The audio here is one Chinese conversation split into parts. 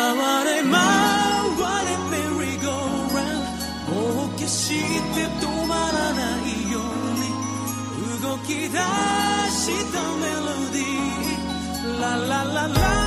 回れ回れメリーゴーラン冒険して止まらないように動き出したメロディーラララララ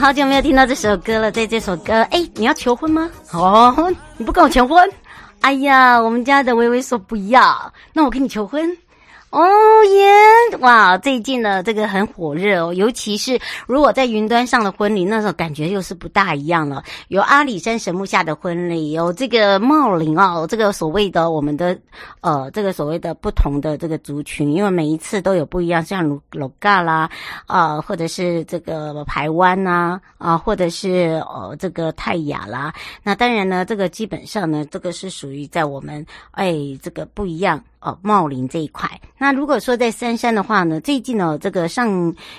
好久没有听到这首歌了。对这首歌，哎，你要求婚吗？哦，你不跟我求婚？哎呀，我们家的微微说不要，那我跟你求婚。哦耶！哇，最近呢，这个很火热哦，尤其是如果在云端上的婚礼，那种感觉又是不大一样了。有阿里山神木下的婚礼，有这个茂林哦，这个所谓的我们的呃，这个所谓的不同的这个族群，因为每一次都有不一样，像鲁鲁嘎啦，啊、或者是这个排湾呐，啊、或者是呃这个泰雅啦。那当然呢，这个基本上呢，这个是属于在我们哎这个不一样。哦，茂林这一块。那如果说在三山的话呢，最近呢，这个上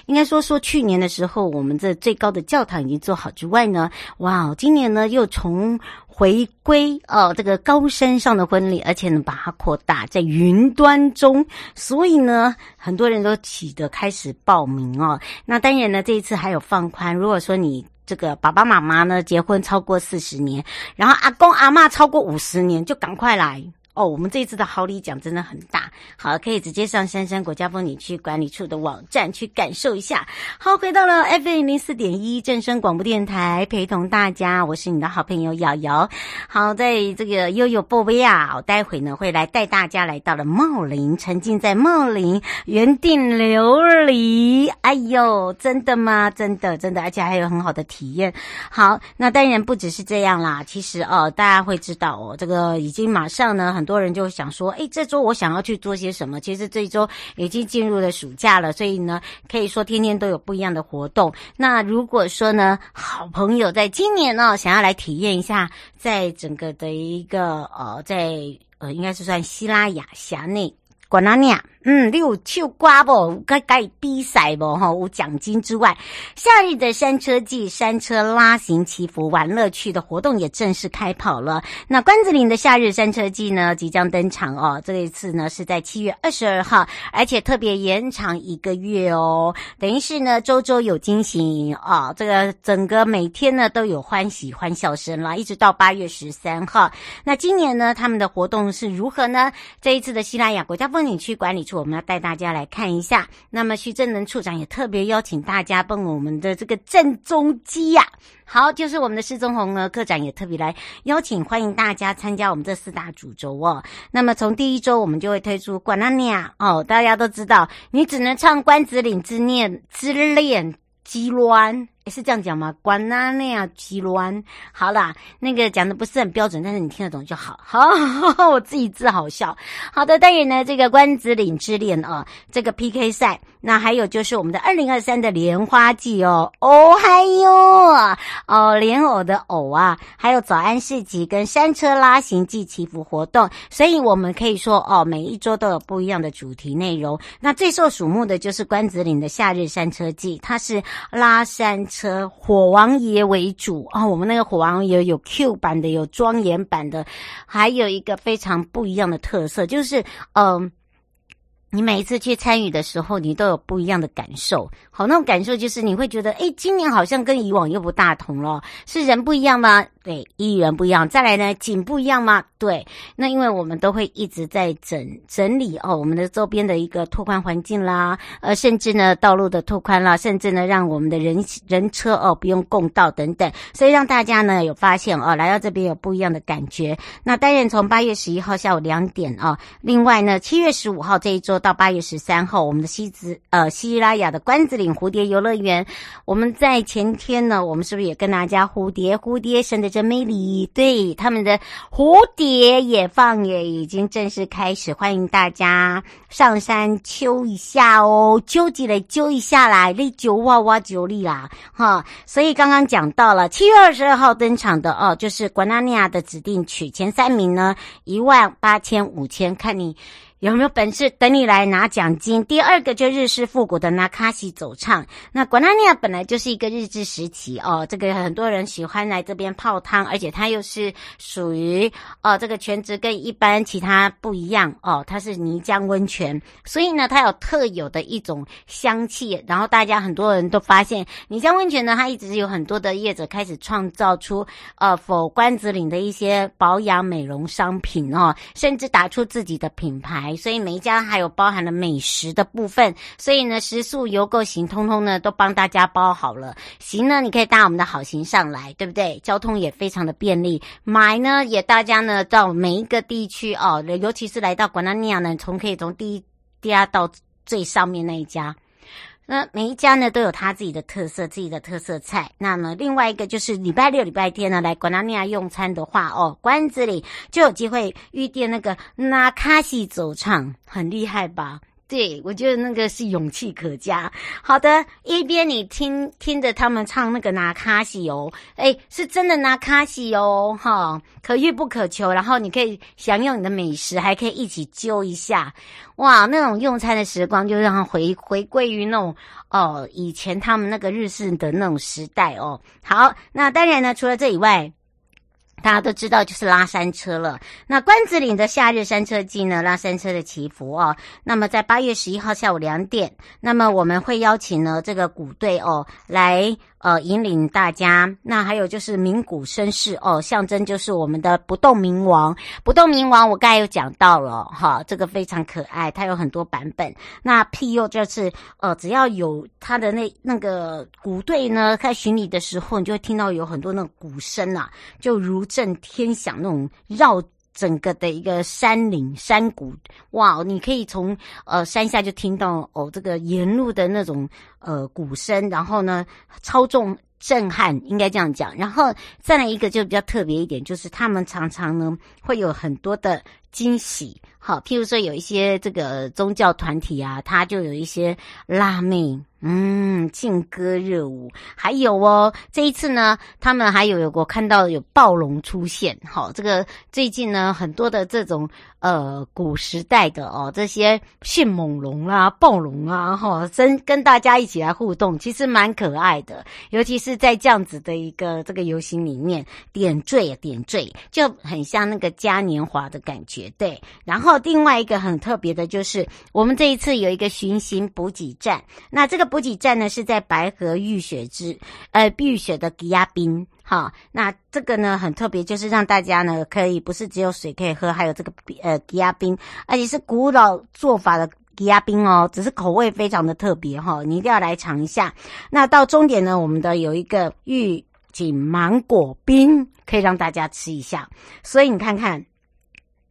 应该说说去年的时候，我们这最高的教堂已经做好之外呢，哇，今年呢又重回归哦，这个高山上的婚礼，而且呢把它扩大在云端中，所以呢很多人都起得开始报名哦。那当然呢，这一次还有放宽，如果说你这个爸爸妈妈呢结婚超过四十年，然后阿公阿嬷超过五十年，就赶快来。哦，我们这次的好礼奖真的很大，好，可以直接上杉山国家风景区管理处的网站去感受一下。好，回到了 FM 零四点一正声广播电台，陪同大家，我是你的好朋友瑶瑶。好，在这个悠悠波维亚，我待会呢会来带大家来到了茂林，沉浸在茂林原定琉璃。哎呦，真的吗？真的，真的，而且还有很好的体验。好，那当然不只是这样啦，其实哦，大家会知道哦，这个已经马上呢很。很多人就想说，哎，这周我想要去做些什么？其实这周已经进入了暑假了，所以呢，可以说天天都有不一样的活动。那如果说呢，好朋友在今年呢，想要来体验一下，在整个的一个呃，在呃，应该是算希拉雅辖内。管哪尼亚，嗯，你有唱歌不？该该比赛不？哈，有奖金之外，夏日的山车季、山车拉行祈福玩乐趣的活动也正式开跑了。那关子岭的夏日山车季呢，即将登场哦。这一次呢是在七月二十二号，而且特别延长一个月哦。等于是呢，周周有惊喜啊、哦！这个整个每天呢都有欢喜欢笑声啦，一直到八月十三号。那今年呢，他们的活动是如何呢？这一次的西拉雅国家风景区管理处，我们要带大家来看一下。那么徐正能处长也特别邀请大家帮我们的这个郑中基呀、啊，好，就是我们的施宗红呢科长也特别来邀请，欢迎大家参加我们这四大主轴哦。那么从第一周我们就会推出《管那尼亚》哦，大家都知道，你只能唱关子岭之念之恋鸡乱。是这样讲吗？关那那样极乱。好啦，那个讲的不是很标准，但是你听得懂就好。好，好好我自己自好笑。好的，当然呢，这个关子岭之恋啊，这个 PK 赛，那还有就是我们的二零二三的莲花季哦，哦还有哦，莲藕的藕啊，还有早安市集跟山车拉行暨祈福活动，所以我们可以说哦，每一周都有不一样的主题内容。那最受瞩目的就是关子岭的夏日山车季，它是拉山车。火王爷为主哦，我们那个火王爷有 Q 版的，有庄严版的，还有一个非常不一样的特色，就是嗯、你每一次去参与的时候，你都有不一样的感受。好，那种感受就是你会觉得，诶，今年好像跟以往又不大同了，是人不一样吗？对，艺人不一样，再来呢，景不一样吗？对，那因为我们都会一直在整整理哦，我们的周边的一个拓宽环境啦，呃，甚至呢道路的拓宽啦，甚至呢让我们的人人车哦不用共道等等，所以让大家呢有发现哦，来到这边有不一样的感觉。那当然从八月十一号下午两点啊，另外呢七月十五号这一周到八月十三号，我们的西子呃西拉雅的关子岭蝴蝶游乐园，我们在前天呢，我们是不是也跟大家蝴蝶蝴蝶生的？真美丽，对，他们的蝴蝶野放也已经正式开始，欢迎大家上山揪一下哦，揪几来揪一下来，你揪哇哇揪你啦，哈！所以刚刚讲到了七月二十二号登场的哦，就是管纳尼亚的指定曲前三名呢，一万八千五千，看你。有没有本事等你来拿奖金？第二个就日式复古的那卡西走唱。那管那尼亚本来就是一个日治时期哦，这个很多人喜欢来这边泡汤，而且它又是属于哦这个泉职跟一般其他不一样哦，它是泥浆温泉，所以呢它有特有的一种香气。然后大家很多人都发现泥浆温泉呢，它一直有很多的业者开始创造出呃否关子岭的一些保养美容商品哦，甚至打出自己的品牌。所以每一家还有包含了美食的部分，所以呢，食宿游购行通通呢都帮大家包好了。行呢，你可以搭我们的好行上来，对不对？交通也非常的便利。买呢，也大家呢到每一个地区哦，尤其是来到管纳尼亚呢，从可以从第一家到最上面那一家。那每一家呢都有他自己的特色，自己的特色菜。那么另外一个就是礼拜六、礼拜天呢来管纳尼亚用餐的话，哦，关子里就有机会遇见那个纳卡西走唱，很厉害吧？对，我觉得那个是勇气可嘉。好的，一边你听听着他们唱那个那卡西哦，诶，是真的那卡西哦，哈，可遇不可求。然后你可以享用你的美食，还可以一起揪一下，哇，那种用餐的时光就让它回回归于那种哦，以前他们那个日式的那种时代哦。好，那当然呢，除了这以外。大家都知道，就是拉山车了。那关子岭的夏日山车季呢，拉山车的祈福哦。那么在八月十一号下午两点，那么我们会邀请呢这个鼓队哦来。呃，引领大家，那还有就是鸣鼓声势哦，象征就是我们的不动明王。不动明王，我刚才有讲到了哈，这个非常可爱，它有很多版本。那庇佑就是呃，只要有它的那那个鼓队呢，在巡礼的时候，你就会听到有很多那个鼓声啊，就如震天响那种绕。整个的一个山岭山谷，哇！你可以从呃山下就听到哦，这个沿路的那种呃鼓声，然后呢，超重震撼，应该这样讲。然后再来一个就比较特别一点，就是他们常常呢会有很多的惊喜，好，譬如说有一些这个宗教团体啊，他就有一些辣妹。嗯，劲歌热舞，还有哦，这一次呢，他们还有有我看到有暴龙出现，好，这个最近呢，很多的这种呃古时代的哦，这些迅猛龙啊、暴龙啊，哈，跟跟大家一起来互动，其实蛮可爱的，尤其是在这样子的一个这个游行里面点缀点缀，就很像那个嘉年华的感觉，对。然后另外一个很特别的就是，我们这一次有一个巡行补给站，那这个。补给站呢是在白河浴雪之，呃，浴雪的吉亚冰，哈，那这个呢很特别，就是让大家呢可以不是只有水可以喝，还有这个呃吉亚冰，而且是古老做法的枝仔冰哦，只是口味非常的特别哈，你一定要来尝一下。那到终点呢，我们的有一个玉锦芒果冰，可以让大家吃一下。所以你看看，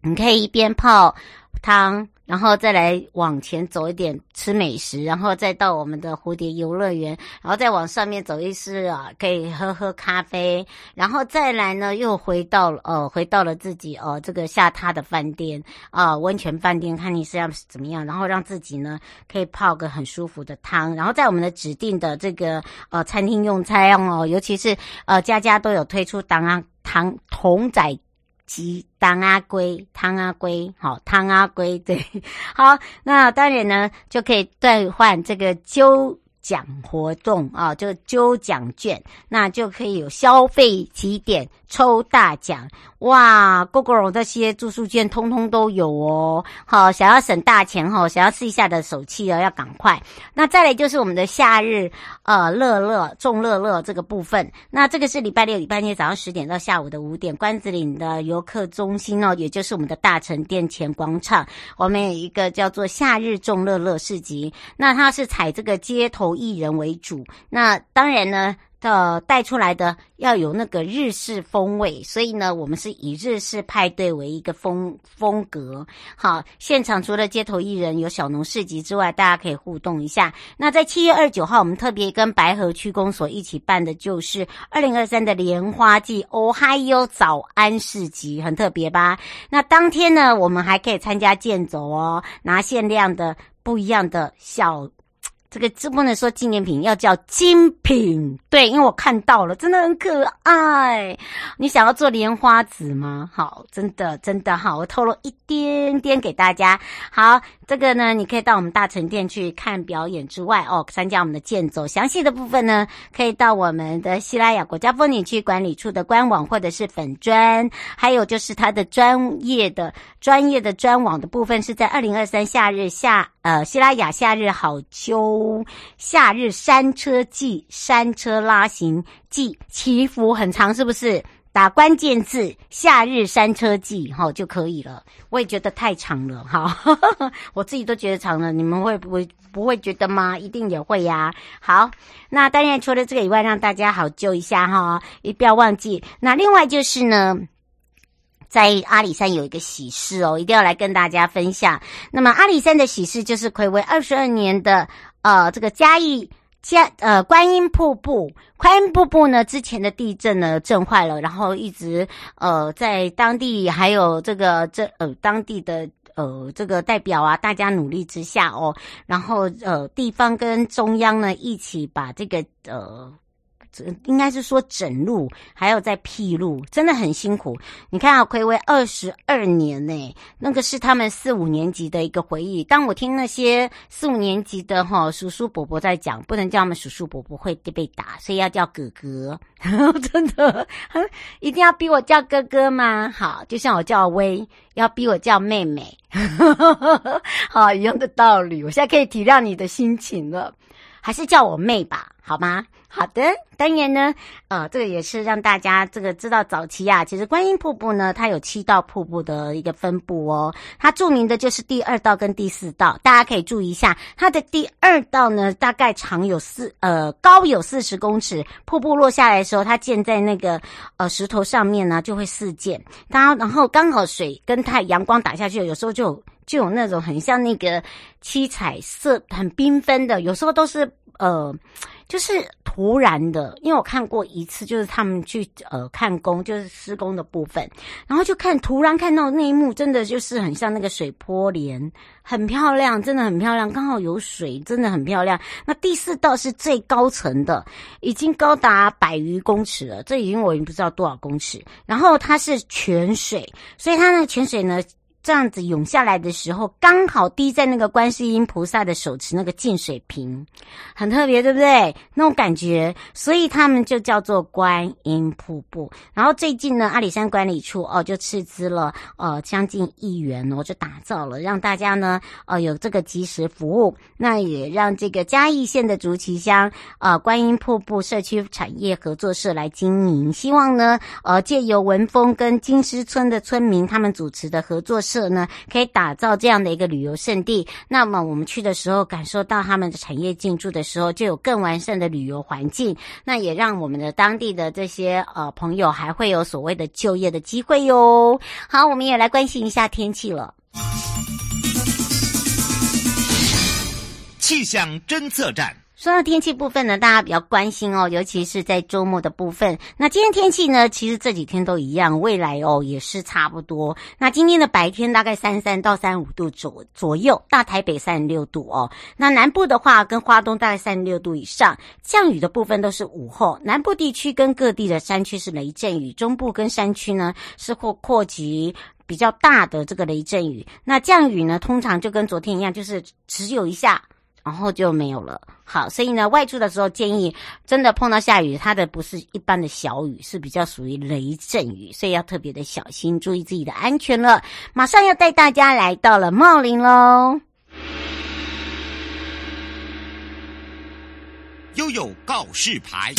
你可以一边泡汤。然后再来往前走一点吃美食，然后再到我们的蝴蝶游乐园，然后再往上面走一次啊，可以喝喝咖啡，然后再来呢又回到了呃回到了自己呃这个下榻的饭店啊、温泉饭店，看你是要怎么样，然后让自己呢可以泡个很舒服的汤，然后在我们的指定的这个呃餐厅用餐哦，尤其是呃家家都有推出当啊汤桶仔。鸡汤阿龟汤阿龟，好汤阿龟，对，好，那当然呢，就可以兑换这个揪奖活动啊，就揪奖券，那就可以有消费起点抽大奖。哇，GoGo 这些住宿券通通都有哦。好，想要省大钱哈，想要试一下的手气哦，要赶快。那再来就是我们的夏日呃乐乐众乐乐这个部分。那这个是礼拜六、礼拜天早上十点到下午的五点，关子岭的游客中心哦，也就是我们的大成殿前广场，我们有一个叫做夏日众乐乐市集。那它是采这个街头艺人为主。那当然呢。呃，带出来的要有那个日式风味，所以呢，我们是以日式派对为一个风风格。好，现场除了街头艺人有小农市集之外，大家可以互动一下。那在七月二十九号，我们特别跟白河区公所一起办的就是二零二三的莲花季哦嗨哟早安市集，很特别吧？那当天呢，我们还可以参加健走哦，拿限量的不一样的小。这个这不能说纪念品，要叫精品。对，因为我看到了，真的很可爱。你想要做莲花籽吗？好，真的真的好，我透露一点点给大家。好，这个呢，你可以到我们大成店去看表演之外哦，参加我们的健走。详细的部分呢，可以到我们的西拉雅国家风景区管理处的官网或者是粉专，还有就是它的专业的专业的专网的部分是在二零二三夏日夏呃西拉雅夏日好秋。夏日山车季，山车拉行季，祈福很长，是不是？打关键字“夏日山车季”哈就可以了。我也觉得太长了哈，我自己都觉得长了，你们会不会不会觉得吗？一定也会呀。好，那当然除了这个以外，让大家好揪一下哈，也不要忘记。那另外就是呢。在阿里山有一个喜事哦，一定要来跟大家分享。那么阿里山的喜事就是睽违二十二年的呃这个嘉义加呃观音瀑布，观音瀑布呢之前的地震呢震坏了，然后一直呃在当地还有这个这呃当地的呃这个代表啊，大家努力之下哦，然后呃地方跟中央呢一起把这个呃。应该是说整路，还有在辟路，真的很辛苦。你看啊，睽违二十二年呢，那个是他们四五年级的一个回忆。当我听那些四五年级的哈叔叔伯伯在讲，不能叫他们叔叔伯伯会被打，所以要叫哥哥。真的，一定要逼我叫哥哥吗？好，就像我叫威，要逼我叫妹妹，好，一样的道理。我现在可以体谅你的心情了，还是叫我妹吧，好吗？好的，当然呢，呃，这个也是让大家这个知道早期啊，其实观音瀑布呢，它有七道瀑布的一个分布哦。它著名的就是第二道跟第四道，大家可以注意一下。它的第二道呢，大概长有四呃高有四十公尺，瀑布落下来的时候，它建在那个呃石头上面呢，就会四溅。它然后刚好水跟太阳光打下去，有时候就有就有那种很像那个七彩色很缤纷的，有时候都是呃。就是突然的，因为我看过一次，就是他们去呃看工，就是施工的部分，然后就看突然看到那一幕，真的就是很像那个水波帘，很漂亮，真的很漂亮，刚好有水，真的很漂亮。那第四道是最高层的，已经高达百余公尺了，这已经我已经不知道多少公尺。然后它是泉水，所以它那泉水呢。这样子涌下来的时候，刚好滴在那个观世音菩萨的手持那个净水瓶，很特别，对不对？那种感觉，所以他们就叫做观音瀑布。然后最近呢，阿里山管理处哦就斥资了呃将近亿元哦，就打造了让大家呢呃有这个即时服务，那也让这个嘉义县的竹崎乡呃观音瀑布社区产业合作社来经营，希望呢呃借由文峰跟金狮村的村民他们主持的合作社。设呢，可以打造这样的一个旅游胜地。那么我们去的时候，感受到他们的产业进驻的时候，就有更完善的旅游环境。那也让我们的当地的这些呃朋友还会有所谓的就业的机会哟。好，我们也来关心一下天气了。气象侦测站。说到天气部分呢，大家比较关心哦，尤其是在周末的部分。那今天天气呢，其实这几天都一样，未来哦也是差不多。那今天的白天大概三十三到三五度左左右，大台北三十六度哦。那南部的话，跟花东大概三十六度以上。降雨的部分都是午后，南部地区跟各地的山区是雷阵雨，中部跟山区呢是或扩及比较大的这个雷阵雨。那降雨呢，通常就跟昨天一样，就是只有一下。然后就没有了。好，所以呢，外出的时候建议，真的碰到下雨，它的不是一般的小雨，是比较属于雷阵雨，所以要特别的小心，注意自己的安全了。马上要带大家来到了茂林喽，悠悠告示牌。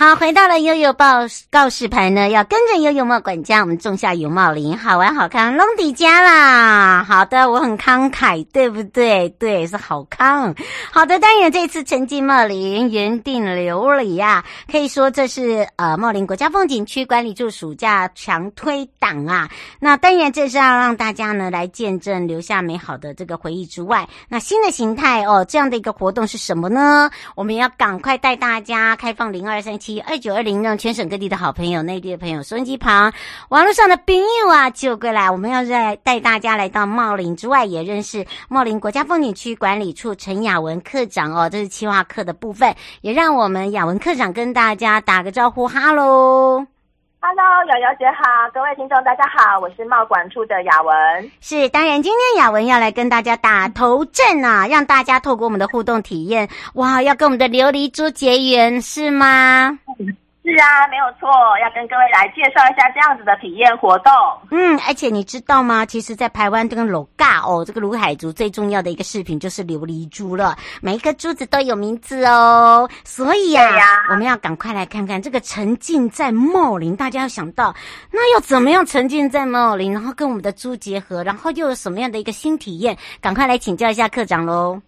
好，回到了悠悠报告示牌呢，要跟着悠悠茂管家，我们种下有茂林，好玩好看，龙底家啦。好的，我很慷慨，对不对？对，是好康。好的，当然这次沉浸茂林，原定流里呀，可以说这是呃茂林国家风景区管理处暑假强推档啊。那当然这是要让大家呢来见证，留下美好的这个回忆之外，那新的形态哦，这样的一个活动是什么呢？我们要赶快带大家开放零二三七。二九二零，让全省各地的好朋友、内地的朋友、收音机旁、网络上的朋友啊，就过来。我们要在带大家来到茂林之外，也认识茂林国家风景区管理处陈雅文科长哦。这是企划课的部分，也让我们雅文科长跟大家打个招呼，哈喽。Hello，瑶瑶姐好，各位听众大家好，我是茂管处的雅文。是，当然今天雅文要来跟大家打头阵啊，让大家透过我们的互动体验，哇，要跟我们的琉璃珠结缘，是吗？是啊，没有错，要跟各位来介绍一下这样子的体验活动。嗯，而且你知道吗？其实，在台湾这个楼嘎哦，这个鲁凯族最重要的一个饰品就是琉璃珠了，每一颗珠子都有名字哦。所以呀、啊，呀我们要赶快来看看这个沉浸在茂林，大家要想到，那要怎么样沉浸在茂林，然后跟我们的珠结合，然后又有什么样的一个新体验？赶快来请教一下课长喽。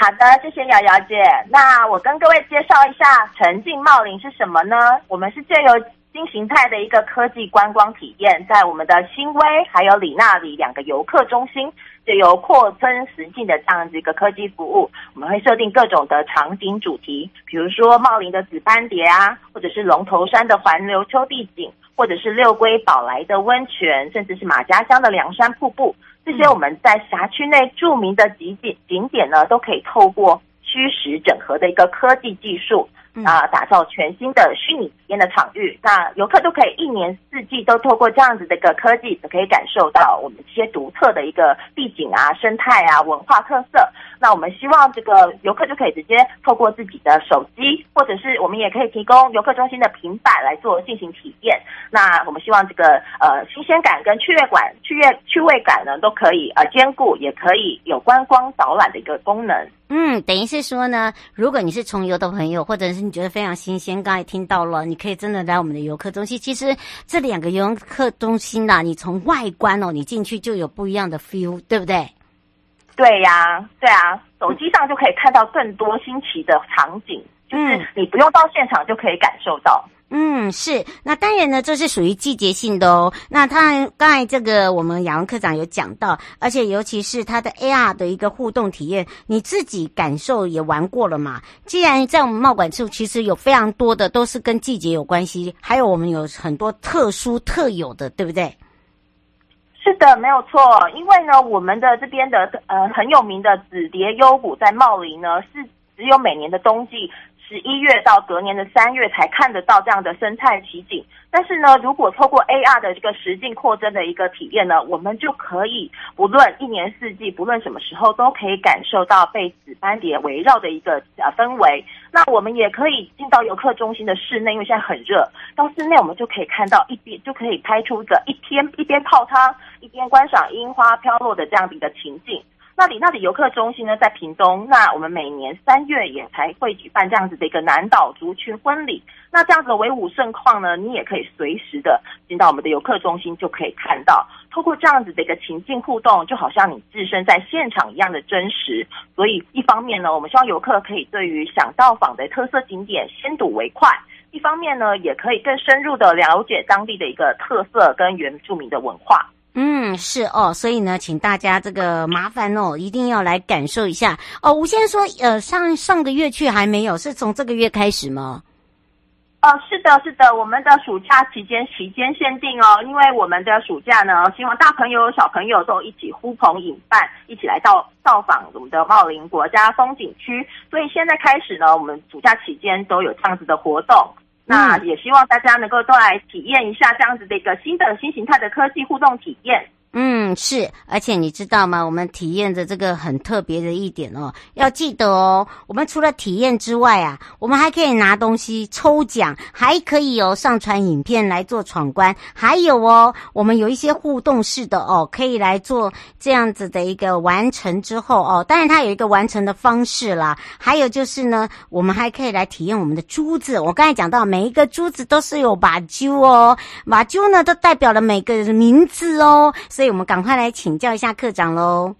好的，谢谢瑶瑶姐。那我跟各位介绍一下沉浸茂林是什么呢？我们是借由新形态的一个科技观光体验，在我们的新威还有里那里两个游客中心，借由扩增实境的这样子一个科技服务，我们会设定各种的场景主题，比如说茂林的紫斑蝶啊，或者是龙头山的环流秋地景，或者是六龟宝来的温泉，甚至是马家乡的凉山瀑布。这些我们在辖区内著名的景点景点呢，都可以透过虚实整合的一个科技技术啊，打造全新的虚拟体验的场域。那游客都可以一年四季都透过这样子的一个科技，可以感受到我们这些独特的一个地景啊、生态啊、文化特色。那我们希望这个游客就可以直接透过自己的手机，或者是我们也可以提供游客中心的平板来做进行体验。那我们希望这个呃新鲜感跟趣味感、趣味趣味感呢都可以呃兼顾，也可以有观光导览的一个功能。嗯，等于是说呢，如果你是重游的朋友，或者是你觉得非常新鲜，刚才听到了，你可以真的来我们的游客中心。其实这两个游客中心呐、啊，你从外观哦，你进去就有不一样的 feel，对不对？对呀，对啊，手机上就可以看到更多新奇的场景，就是你不用到现场就可以感受到。嗯，嗯是。那当然呢，这是属于季节性的哦。那他刚才这个我们雅文科长有讲到，而且尤其是他的 AR 的一个互动体验，你自己感受也玩过了嘛？既然在我们茂管处，其实有非常多的都是跟季节有关系，还有我们有很多特殊特有的，对不对？是的，没有错。因为呢，我们的这边的呃很有名的紫蝶幽谷在茂林呢，是只有每年的冬季。十一月到隔年的三月才看得到这样的生态奇景，但是呢，如果透过 AR 的这个实境扩增的一个体验呢，我们就可以不论一年四季，不论什么时候，都可以感受到被紫斑蝶围绕的一个呃氛围。那我们也可以进到游客中心的室内，因为现在很热，到室内我们就可以看到一边就可以拍出一个一天一边泡汤一边观赏樱花飘落的这样的一个情景。那里那里游客中心呢，在屏东。那我们每年三月也才会举办这样子的一个南岛族群婚礼。那这样子的威武盛况呢，你也可以随时的进到我们的游客中心，就可以看到。透过这样子的一个情境互动，就好像你置身在现场一样的真实。所以一方面呢，我们希望游客可以对于想到访的特色景点先睹为快；一方面呢，也可以更深入的了解当地的一个特色跟原住民的文化。嗯，是哦，所以呢，请大家这个麻烦哦，一定要来感受一下哦。吴先生说，呃，上上个月去还没有，是从这个月开始吗？哦，是的，是的，我们的暑假期间期间限定哦，因为我们的暑假呢，希望大朋友小朋友都一起呼朋引伴，一起来到造访我们的茂林国家风景区，所以现在开始呢，我们暑假期间都有这样子的活动。那也希望大家能够都来体验一下这样子的一个新的新形态的科技互动体验。嗯，嗯是，而且你知道吗？我们体验的这个很特别的一点哦，要记得哦，我们除了体验之外啊，我们还可以拿东西抽奖，还可以有、哦、上传影片来做闯关，还有哦，我们有一些互动式的哦，可以来做这样子的一个完成之后哦，当然它有一个完成的方式啦，还有就是呢，我们还可以来体验我们的珠子。我刚才讲到，每一个珠子都是有把揪哦，把揪呢都代表了每个人的名字哦。所以，我们赶快来请教一下课长喽。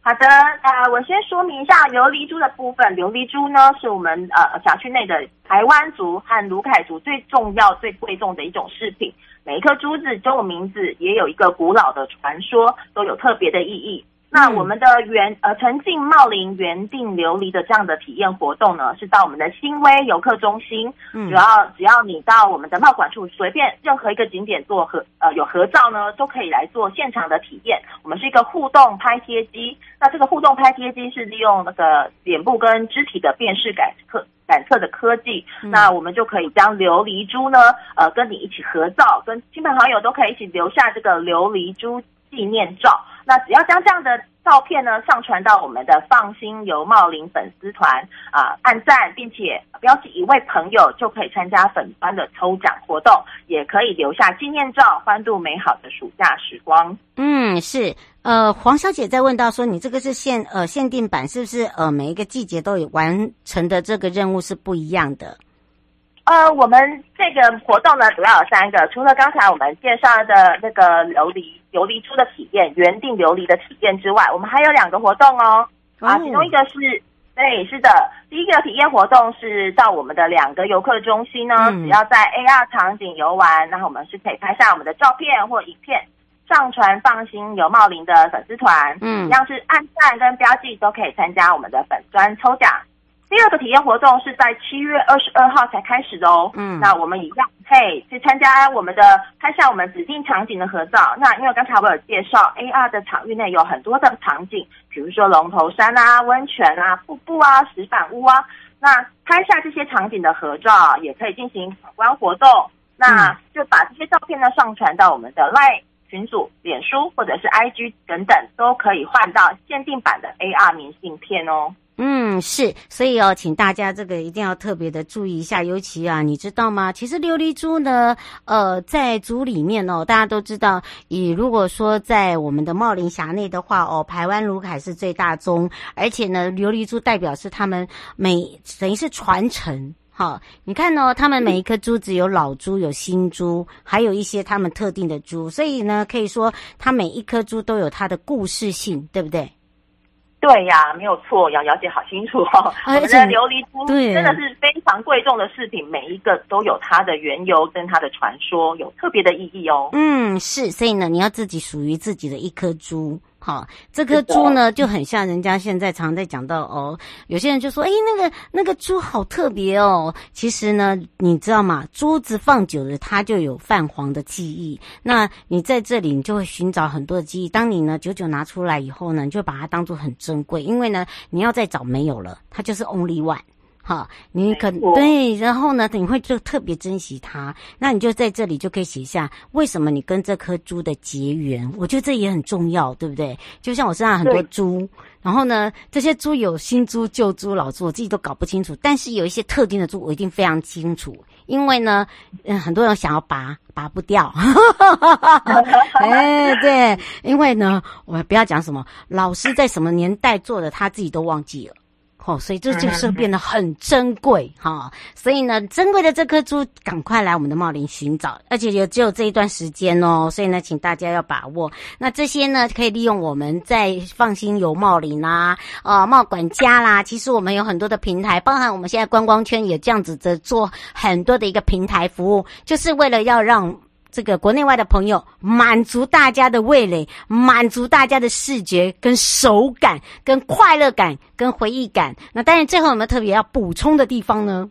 好的，呃，我先说明一下琉璃珠的部分。琉璃珠呢，是我们呃小区内的台湾族和卢凯族最重要、最贵重的一种饰品。每一颗珠子都有名字，也有一个古老的传说，都有特别的意义。那我们的原呃沉浸茂林原定琉璃的这样的体验活动呢，是到我们的新威游客中心。嗯，主要只要你到我们的茂管处随便任何一个景点做合呃有合照呢，都可以来做现场的体验。我们是一个互动拍贴机，那这个互动拍贴机是利用那个脸部跟肢体的辨识感测感测的科技，嗯，那我们就可以将琉璃珠呢呃跟你一起合照，跟亲朋好友都可以一起留下这个琉璃珠纪念照。那只要将这样的照片呢上传到我们的放心游茂林粉丝团啊，按赞并且标记一位朋友，就可以参加粉班的抽奖活动，也可以留下纪念照，欢度美好的暑假时光。嗯，是。呃，黄小姐在问到说，你这个是限呃限定版，是不是呃每一个季节都有完成的这个任务是不一样的？呃，我们这个活动呢，主要有三个，除了刚才我们介绍的那个琉璃琉璃珠的体验，原定琉璃的体验之外，我们还有两个活动哦。啊，其中一个是，对，是的，第一个体验活动是到我们的两个游客中心呢，嗯、只要在 AR 场景游玩，那我们是可以拍下我们的照片或影片，上传放心游茂林的粉丝团，嗯，要是按赞跟标记都可以参加我们的粉专抽奖。第二个体验活动是在七月二十二号才开始的哦。嗯，那我们一样可以去参加我们的拍下我们指定场景的合照。那因为刚才我有介绍，AR 的场域内有很多的场景，比如说龙头山啊、温泉啊、瀑布啊、石板屋啊。那拍下这些场景的合照，也可以进行闯关活动。那就把这些照片呢上传到我们的 LINE 群组、脸书或者是 IG 等等，都可以换到限定版的 AR 明信片哦。嗯，是，所以哦，请大家这个一定要特别的注意一下，尤其啊，你知道吗？其实琉璃珠呢，呃，在族里面哦，大家都知道，以如果说在我们的茂林辖内的话哦，排湾卢凯是最大宗，而且呢，琉璃珠代表是他们每等于是传承，好、哦，你看哦，他们每一颗珠子有老珠，有新珠，还有一些他们特定的珠，所以呢，可以说它每一颗珠都有它的故事性，对不对？对呀，没有错，瑶瑶姐好清楚哦。我们的琉璃珠真的是非常贵重的饰品，每一个都有它的缘由跟它的传说，有特别的意义哦。嗯，是，所以呢，你要自己属于自己的一颗珠。好，这颗珠呢就很像人家现在常在讲到哦，有些人就说，哎，那个那个珠好特别哦。其实呢，你知道吗？珠子放久了，它就有泛黄的记忆。那你在这里，你就会寻找很多的记忆。当你呢久久拿出来以后呢，你就把它当做很珍贵，因为呢，你要再找没有了，它就是 only one。好，你可对，然后呢，你会就特别珍惜它。那你就在这里就可以写下为什么你跟这颗珠的结缘。我觉得这也很重要，对不对？就像我身上很多珠，然后呢，这些珠有新珠、旧珠、老珠，我自己都搞不清楚。但是有一些特定的珠，我一定非常清楚。因为呢，嗯，很多人想要拔，拔不掉。哎，对，因为呢，我们不要讲什么老师在什么年代做的，他自己都忘记了。哦，所以这就是变得很珍贵哈、哦。所以呢，珍贵的这颗珠，赶快来我们的茂林寻找，而且也只有这一段时间哦。所以呢，请大家要把握。那这些呢，可以利用我们在放心游茂林啦，呃，茂管家啦。其实我们有很多的平台，包含我们现在观光圈也这样子的做很多的一个平台服务，就是为了要让。这个国内外的朋友，满足大家的味蕾，满足大家的视觉跟手感，跟快乐感，跟回忆感。那当然，最后有没有特别要补充的地方呢？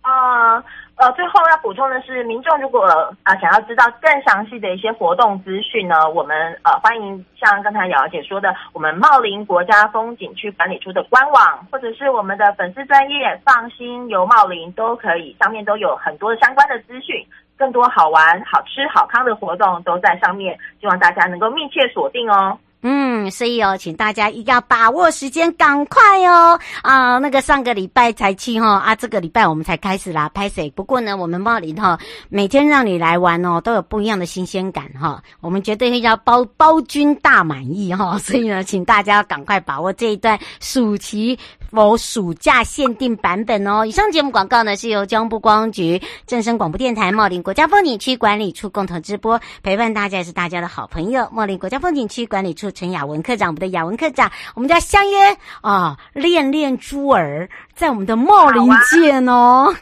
啊、呃，呃，最后要补充的是，民众如果啊、想要知道更详细的一些活动资讯呢，我们呃欢迎像刚才瑶姐说的，我们茂林国家风景区管理处的官网，或者是我们的粉丝专业放心游茂林都可以，上面都有很多相关的资讯。更多好玩、好吃、好康的活动都在上面，希望大家能够密切锁定哦。嗯，所以哦，请大家一定要把握时间，赶快哦啊！那个上个礼拜才去哈啊，这个礼拜我们才开始啦，拍摄。不过呢，我们茂林哈每天让你来玩哦，都有不一样的新鲜感哈。我们绝对会要包包君大满意哈，所以呢，请大家赶快把握这一段暑期。某暑假限定版本哦！以上节目广告呢是由交通部观光局、正声广播电台、茂林国家风景区管理处共同直播，陪伴大家也是大家的好朋友。茂林国家风景区管理处陈雅文科长，我们的雅文科长，我们就要相约啊，恋恋珠儿，在我们的茂林见哦！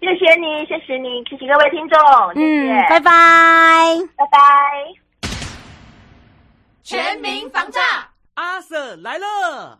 谢谢你，谢谢你，谢谢各位听众，嗯，拜拜，拜拜。全民防诈，阿 Sir 来了。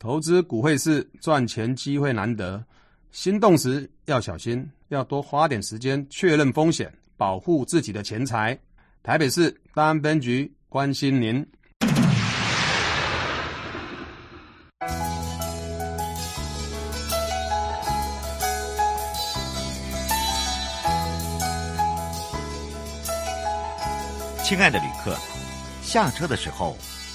投资股汇市赚钱机会难得，心动时要小心，要多花点时间确认风险，保护自己的钱财。台北市大安分局关心您。亲爱的旅客，下车的时候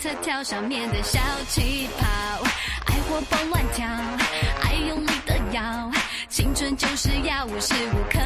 特调上面的小气泡，爱活蹦乱跳，爱用力的摇，青春就是要无时无刻。